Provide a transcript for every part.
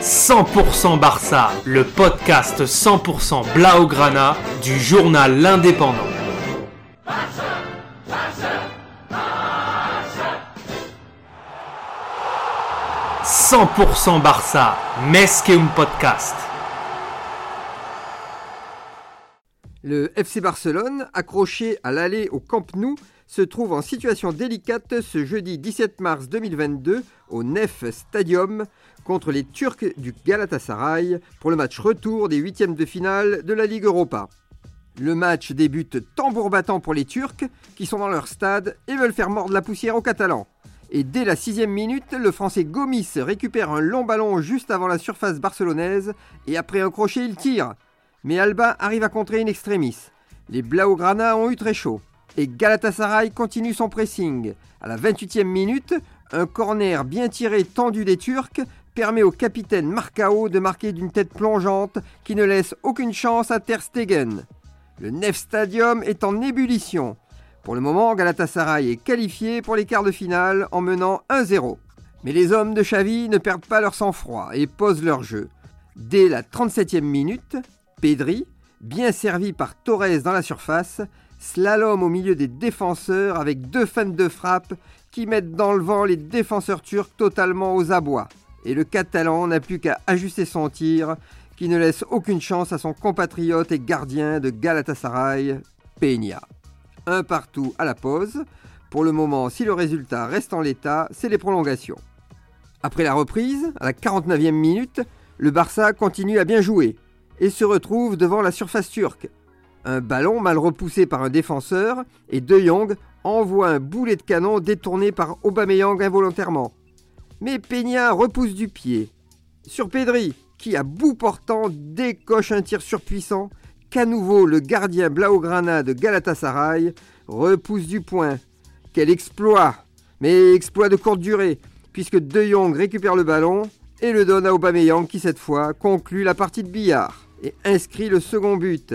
100% Barça, le podcast 100% Blaugrana du journal L'Indépendant. 100% Barça, un podcast. Le FC Barcelone, accroché à l'aller au Camp Nou, se trouve en situation délicate ce jeudi 17 mars 2022 au Nef Stadium contre les Turcs du Galatasaray pour le match retour des huitièmes de finale de la Ligue Europa. Le match débute tambour battant pour les Turcs qui sont dans leur stade et veulent faire mordre la poussière aux Catalans. Et dès la sixième minute, le Français Gomis récupère un long ballon juste avant la surface barcelonaise et après un crochet, il tire. Mais Alba arrive à contrer une extremis. Les Blaugrana ont eu très chaud. Et Galatasaray continue son pressing. À la 28e minute, un corner bien tiré tendu des Turcs permet au capitaine Marcao de marquer d'une tête plongeante qui ne laisse aucune chance à Ter Stegen. Le Nef Stadium est en ébullition. Pour le moment, Galatasaray est qualifié pour les quarts de finale en menant 1-0. Mais les hommes de Xavi ne perdent pas leur sang-froid et posent leur jeu. Dès la 37e minute, Pedri, bien servi par Torres dans la surface, slalom au milieu des défenseurs avec deux fans de frappe qui mettent dans le vent les défenseurs turcs totalement aux abois. Et le Catalan n'a plus qu'à ajuster son tir qui ne laisse aucune chance à son compatriote et gardien de Galatasaray, Peña un partout à la pause. Pour le moment, si le résultat reste en l'état, c'est les prolongations. Après la reprise, à la 49e minute, le Barça continue à bien jouer et se retrouve devant la surface turque. Un ballon mal repoussé par un défenseur et De Jong envoie un boulet de canon détourné par Aubameyang involontairement. Mais Peña repousse du pied. Sur Pedri, qui à bout portant décoche un tir surpuissant qu'à nouveau le gardien Blaugrana de Galatasaray repousse du point. Quel exploit Mais exploit de courte durée, puisque De Jong récupère le ballon et le donne à Aubameyang qui cette fois conclut la partie de billard et inscrit le second but.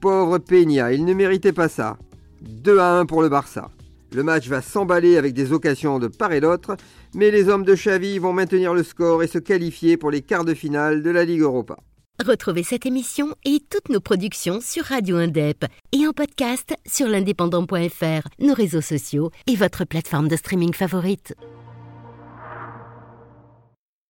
Pauvre Peña, il ne méritait pas ça. 2 à 1 pour le Barça. Le match va s'emballer avec des occasions de part et d'autre, mais les hommes de Xavi vont maintenir le score et se qualifier pour les quarts de finale de la Ligue Europa. Retrouvez cette émission et toutes nos productions sur Radio Indep et en podcast sur l'indépendant.fr, nos réseaux sociaux et votre plateforme de streaming favorite.